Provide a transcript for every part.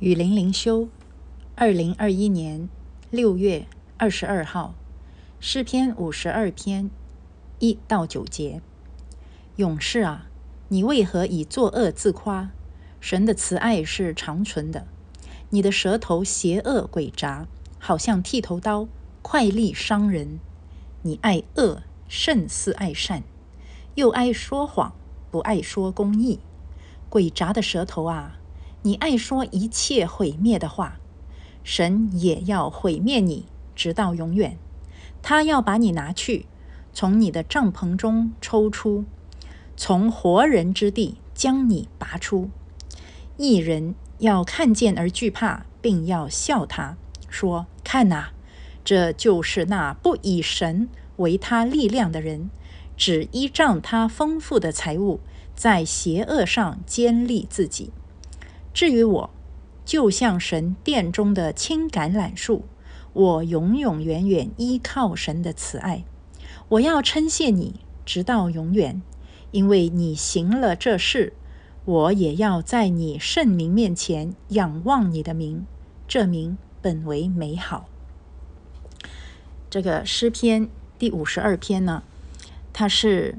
雨林灵修，二零二一年六月二十二号，诗篇五十二篇一到九节。勇士啊，你为何以作恶自夸？神的慈爱是长存的。你的舌头邪恶诡诈，好像剃头刀，快利伤人。你爱恶胜似爱善，又爱说谎，不爱说公义。诡诈的舌头啊！你爱说一切毁灭的话，神也要毁灭你，直到永远。他要把你拿去，从你的帐篷中抽出，从活人之地将你拔出。一人要看见而惧怕，并要笑他，说：“看哪，这就是那不以神为他力量的人，只依仗他丰富的财物，在邪恶上坚立自己。”至于我，就像神殿中的青橄榄树，我永永远远依靠神的慈爱。我要称谢你，直到永远，因为你行了这事。我也要在你圣名面前仰望你的名，这名本为美好。这个诗篇第五十二篇呢，它是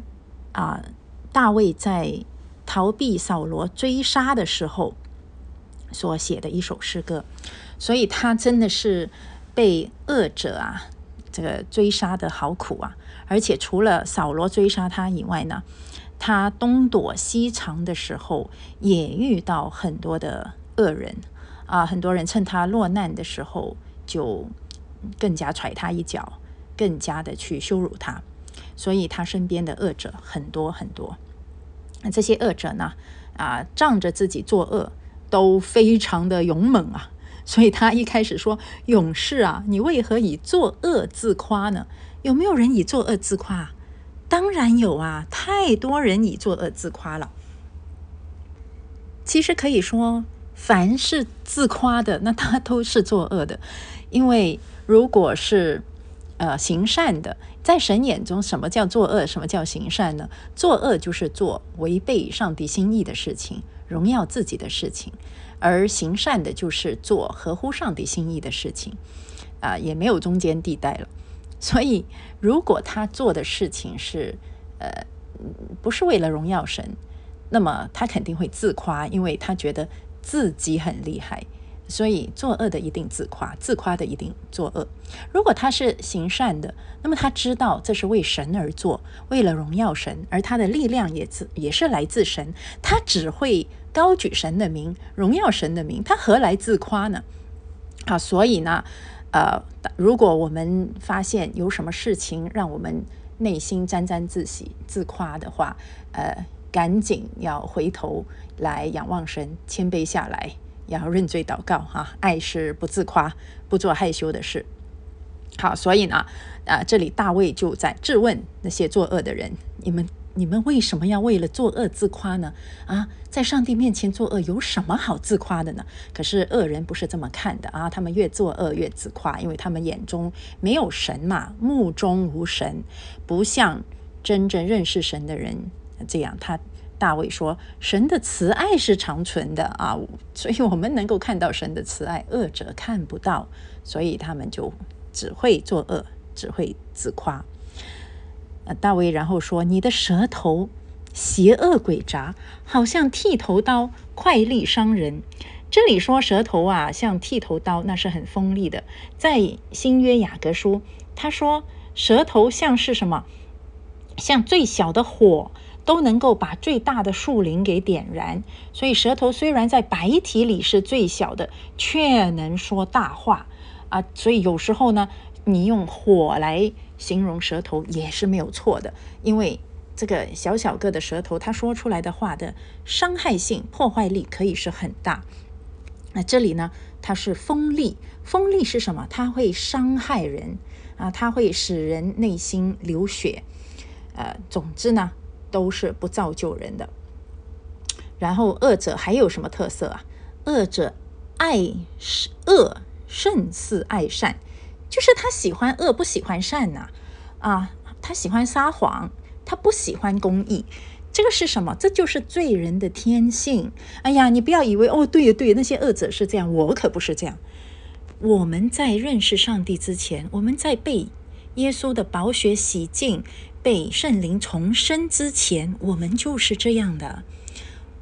啊，大卫在逃避扫罗追杀的时候。所写的一首诗歌，所以他真的是被恶者啊，这个追杀的好苦啊！而且除了扫罗追杀他以外呢，他东躲西藏的时候，也遇到很多的恶人啊，很多人趁他落难的时候，就更加踹他一脚，更加的去羞辱他，所以他身边的恶者很多很多。那这些恶者呢，啊，仗着自己作恶。都非常的勇猛啊，所以他一开始说：“勇士啊，你为何以作恶自夸呢？有没有人以作恶自夸？当然有啊，太多人以作恶自夸了。其实可以说，凡是自夸的，那他都是作恶的，因为如果是呃行善的，在神眼中，什么叫作恶？什么叫行善呢？作恶就是做违背上帝心意的事情。”荣耀自己的事情，而行善的就是做合乎上帝心意的事情，啊，也没有中间地带了。所以，如果他做的事情是呃不是为了荣耀神，那么他肯定会自夸，因为他觉得自己很厉害。所以，作恶的一定自夸，自夸的一定作恶。如果他是行善的，那么他知道这是为神而做，为了荣耀神，而他的力量也自也是来自神，他只会高举神的名，荣耀神的名，他何来自夸呢？啊，所以呢，呃，如果我们发现有什么事情让我们内心沾沾自喜、自夸的话，呃，赶紧要回头来仰望神，谦卑下来。要认罪祷告哈，爱是不自夸，不做害羞的事。好，所以呢，啊，这里大卫就在质问那些作恶的人：你们，你们为什么要为了作恶自夸呢？啊，在上帝面前作恶有什么好自夸的呢？可是恶人不是这么看的啊，他们越作恶越自夸，因为他们眼中没有神嘛，目中无神，不像真正认识神的人这样，他。大卫说：“神的慈爱是长存的啊，所以我们能够看到神的慈爱，恶者看不到，所以他们就只会作恶，只会自夸。”呃，大卫然后说：“你的舌头邪恶诡诈，好像剃头刀，快利伤人。”这里说舌头啊，像剃头刀，那是很锋利的。在新约雅各书，他说舌头像是什么？像最小的火。都能够把最大的树林给点燃，所以舌头虽然在白体里是最小的，却能说大话啊！所以有时候呢，你用火来形容舌头也是没有错的，因为这个小小个的舌头，它说出来的话的伤害性、破坏力可以是很大。那这里呢，它是锋利，锋利是什么？它会伤害人啊，它会使人内心流血。呃，总之呢。都是不造就人的。然后恶者还有什么特色啊？恶者爱恶胜似爱善，就是他喜欢恶，不喜欢善呐。啊，他喜欢撒谎，他不喜欢公义。这个是什么？这就是罪人的天性。哎呀，你不要以为哦，对呀对，那些恶者是这样，我可不是这样。我们在认识上帝之前，我们在被耶稣的宝血洗净、被圣灵重生之前，我们就是这样的。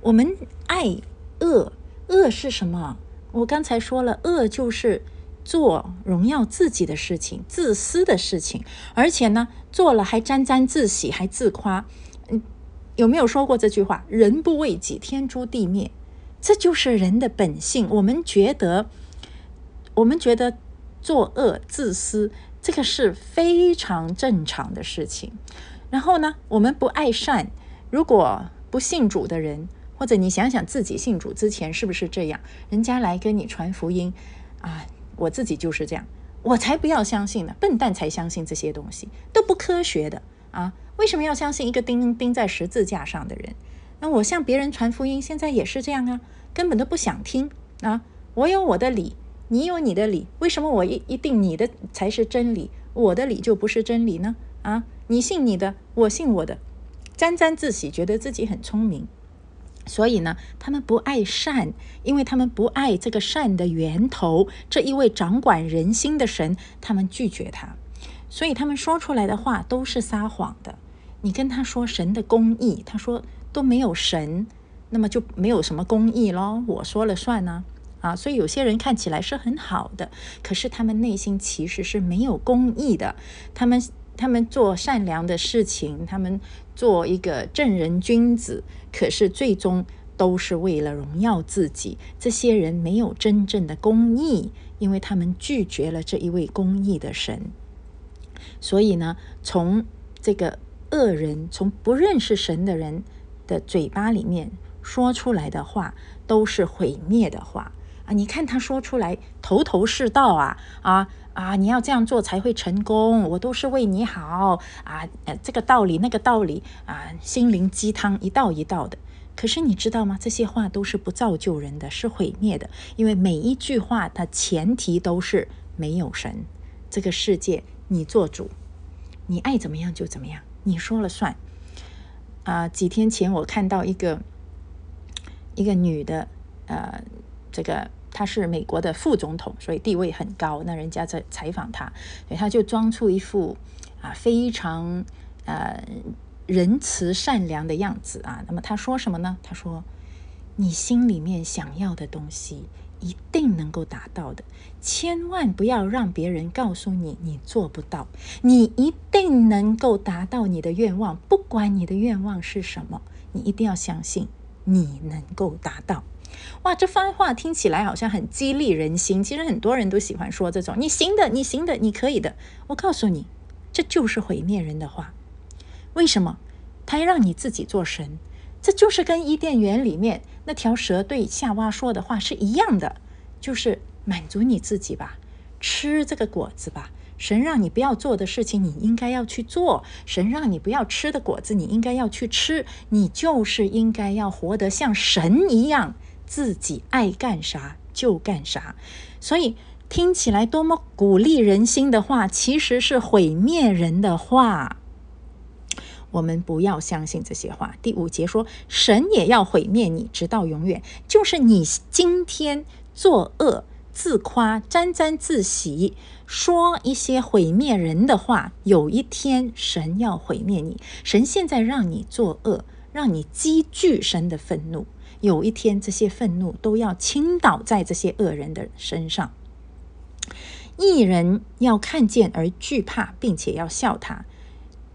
我们爱恶，恶是什么？我刚才说了，恶就是做荣耀自己的事情、自私的事情，而且呢，做了还沾沾自喜，还自夸。嗯，有没有说过这句话？“人不为己，天诛地灭。”这就是人的本性。我们觉得。我们觉得作恶、自私，这个是非常正常的事情。然后呢，我们不爱善。如果不信主的人，或者你想想自己信主之前是不是这样？人家来跟你传福音啊，我自己就是这样，我才不要相信呢！笨蛋才相信这些东西，都不科学的啊！为什么要相信一个钉钉在十字架上的人？那我向别人传福音，现在也是这样啊，根本都不想听啊！我有我的理。你有你的理，为什么我一一定你的才是真理，我的理就不是真理呢？啊，你信你的，我信我的，沾沾自喜，觉得自己很聪明，所以呢，他们不爱善，因为他们不爱这个善的源头，这一位掌管人心的神，他们拒绝他，所以他们说出来的话都是撒谎的。你跟他说神的公义，他说都没有神，那么就没有什么公义咯，我说了算呢。啊所以有些人看起来是很好的，可是他们内心其实是没有公义的。他们他们做善良的事情，他们做一个正人君子，可是最终都是为了荣耀自己。这些人没有真正的公义，因为他们拒绝了这一位公义的神。所以呢，从这个恶人，从不认识神的人的嘴巴里面说出来的话，都是毁灭的话。啊，你看他说出来头头是道啊啊啊！你要这样做才会成功，我都是为你好啊！这个道理那个道理啊，心灵鸡汤一道一道的。可是你知道吗？这些话都是不造就人的，是毁灭的。因为每一句话它前提都是没有神，这个世界你做主，你爱怎么样就怎么样，你说了算。啊，几天前我看到一个一个女的，呃。这个他是美国的副总统，所以地位很高。那人家在采访他，所以他就装出一副啊非常呃仁慈善良的样子啊。那么他说什么呢？他说：“你心里面想要的东西一定能够达到的，千万不要让别人告诉你你做不到。你一定能够达到你的愿望，不管你的愿望是什么，你一定要相信你能够达到。”哇，这番话听起来好像很激励人心。其实很多人都喜欢说这种“你行的，你行的，你可以的”。我告诉你，这就是毁灭人的话。为什么？他要让你自己做神，这就是跟伊甸园里面那条蛇对夏娃说的话是一样的，就是满足你自己吧，吃这个果子吧。神让你不要做的事情，你应该要去做；神让你不要吃的果子，你应该要去吃。你就是应该要活得像神一样。自己爱干啥就干啥，所以听起来多么鼓励人心的话，其实是毁灭人的话。我们不要相信这些话。第五节说，神也要毁灭你，直到永远。就是你今天作恶、自夸、沾沾自喜，说一些毁灭人的话，有一天神要毁灭你。神现在让你作恶，让你积聚神的愤怒。有一天，这些愤怒都要倾倒在这些恶人的身上。艺人要看见而惧怕，并且要笑他。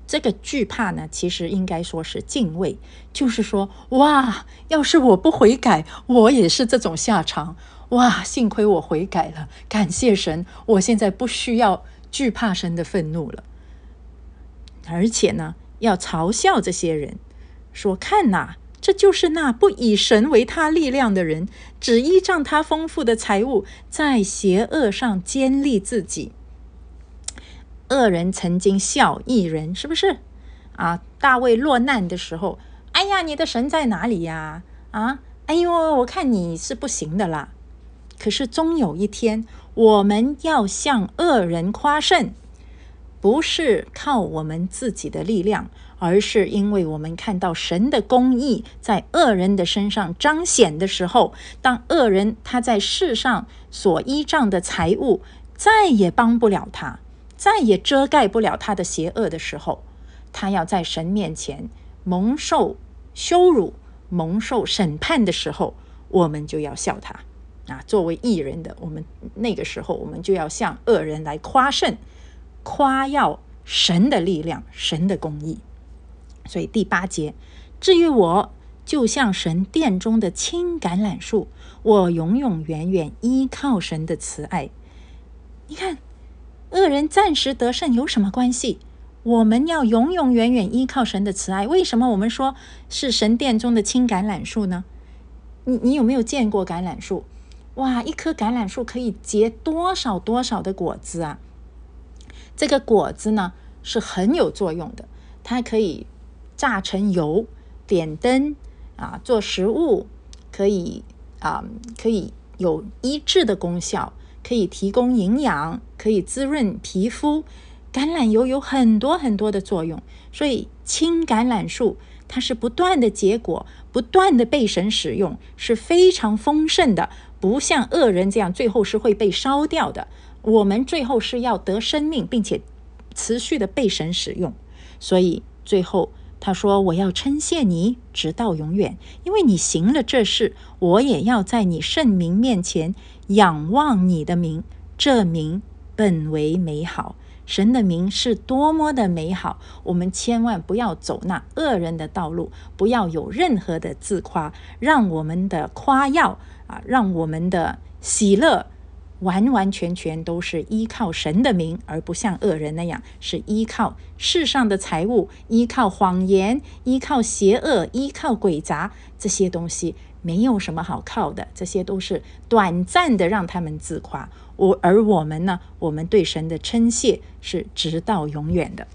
这个惧怕呢，其实应该说是敬畏，就是说，哇，要是我不悔改，我也是这种下场。哇，幸亏我悔改了，感谢神，我现在不需要惧怕神的愤怒了。而且呢，要嘲笑这些人，说看呐。这就是那不以神为他力量的人，只依仗他丰富的财物，在邪恶上坚立自己。恶人曾经笑一人，是不是？啊，大卫落难的时候，哎呀，你的神在哪里呀？啊，哎呦，我看你是不行的啦。可是终有一天，我们要向恶人夸胜。不是靠我们自己的力量，而是因为我们看到神的公义在恶人的身上彰显的时候，当恶人他在世上所依仗的财物再也帮不了他，再也遮盖不了他的邪恶的时候，他要在神面前蒙受羞辱、蒙受审判的时候，我们就要笑他。啊，作为艺人的我们，那个时候我们就要向恶人来夸胜，夸耀神的力量、神的公义。所以第八节，至于我，就像神殿中的青橄榄树，我永永远远依靠神的慈爱。你看，恶人暂时得胜有什么关系？我们要永永远远依靠神的慈爱。为什么我们说是神殿中的青橄榄树呢？你你有没有见过橄榄树？哇，一棵橄榄树可以结多少多少的果子啊！这个果子呢是很有作用的，它可以榨成油、点灯啊，做食物，可以啊，可以有医治的功效，可以提供营养，可以滋润皮肤。橄榄油有很多很多的作用，所以青橄榄树它是不断的结果，不断的被神使用，是非常丰盛的。不像恶人这样，最后是会被烧掉的。我们最后是要得生命，并且持续的被神使用。所以最后他说：“我要称谢你，直到永远，因为你行了这事，我也要在你圣名面前仰望你的名。这名本为美好，神的名是多么的美好。我们千万不要走那恶人的道路，不要有任何的自夸，让我们的夸耀。”啊，让我们的喜乐完完全全都是依靠神的名，而不像恶人那样是依靠世上的财物、依靠谎言、依靠邪恶、依靠鬼杂这些东西，没有什么好靠的。这些都是短暂的，让他们自夸。我而我们呢？我们对神的称谢是直到永远的。